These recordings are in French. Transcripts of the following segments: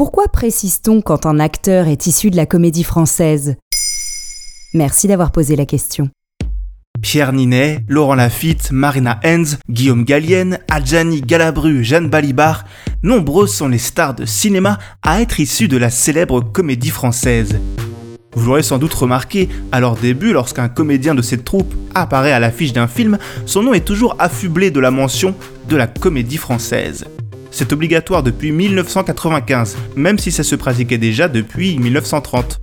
Pourquoi précise-t-on quand un acteur est issu de la comédie française? Merci d'avoir posé la question. Pierre Ninet, Laurent Lafitte, Marina Hens, Guillaume Gallienne, Adjani Galabru, Jeanne Balibar, nombreux sont les stars de cinéma à être issus de la célèbre comédie française. Vous l'aurez sans doute remarqué, à leur début, lorsqu'un comédien de cette troupe apparaît à l'affiche d'un film, son nom est toujours affublé de la mention de la comédie française. C'est obligatoire depuis 1995, même si ça se pratiquait déjà depuis 1930.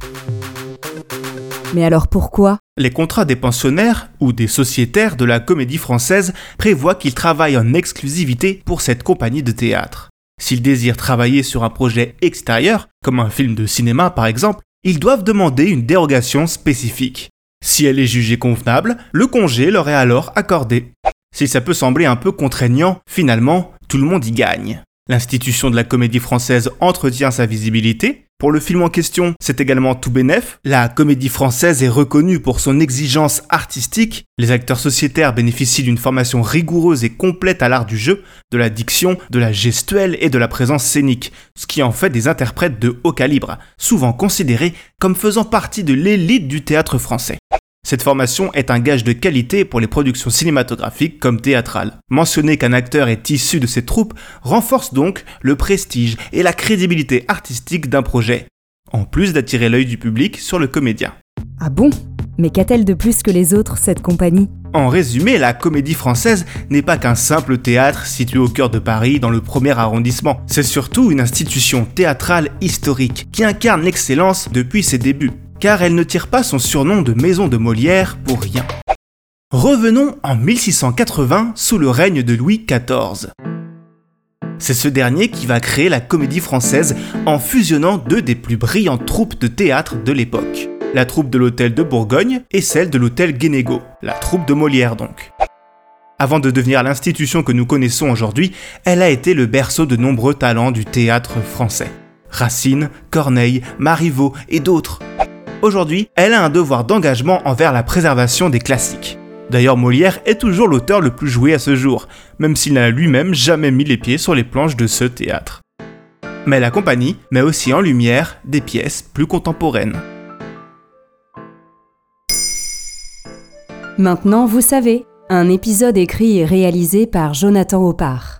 Mais alors pourquoi? Les contrats des pensionnaires ou des sociétaires de la comédie française prévoient qu'ils travaillent en exclusivité pour cette compagnie de théâtre. S'ils désirent travailler sur un projet extérieur, comme un film de cinéma par exemple, ils doivent demander une dérogation spécifique. Si elle est jugée convenable, le congé leur est alors accordé. Si ça peut sembler un peu contraignant, finalement, tout le monde y gagne. L'institution de la comédie française entretient sa visibilité. Pour le film en question, c'est également tout bénef. La comédie française est reconnue pour son exigence artistique. Les acteurs sociétaires bénéficient d'une formation rigoureuse et complète à l'art du jeu, de la diction, de la gestuelle et de la présence scénique, ce qui en fait des interprètes de haut calibre, souvent considérés comme faisant partie de l'élite du théâtre français. Cette formation est un gage de qualité pour les productions cinématographiques comme théâtrales. Mentionner qu'un acteur est issu de cette troupe renforce donc le prestige et la crédibilité artistique d'un projet, en plus d'attirer l'œil du public sur le comédien. Ah bon? Mais qu'a-t-elle de plus que les autres, cette compagnie? En résumé, la comédie française n'est pas qu'un simple théâtre situé au cœur de Paris dans le premier arrondissement. C'est surtout une institution théâtrale historique qui incarne l'excellence depuis ses débuts car elle ne tire pas son surnom de maison de Molière pour rien. Revenons en 1680 sous le règne de Louis XIV. C'est ce dernier qui va créer la comédie française en fusionnant deux des plus brillantes troupes de théâtre de l'époque. La troupe de l'hôtel de Bourgogne et celle de l'hôtel Guénégaud, la troupe de Molière donc. Avant de devenir l'institution que nous connaissons aujourd'hui, elle a été le berceau de nombreux talents du théâtre français. Racine, Corneille, Marivaux et d'autres. Aujourd'hui, elle a un devoir d'engagement envers la préservation des classiques. D'ailleurs, Molière est toujours l'auteur le plus joué à ce jour, même s'il n'a lui-même jamais mis les pieds sur les planches de ce théâtre. Mais la compagnie met aussi en lumière des pièces plus contemporaines. Maintenant, vous savez, un épisode écrit et réalisé par Jonathan Opar.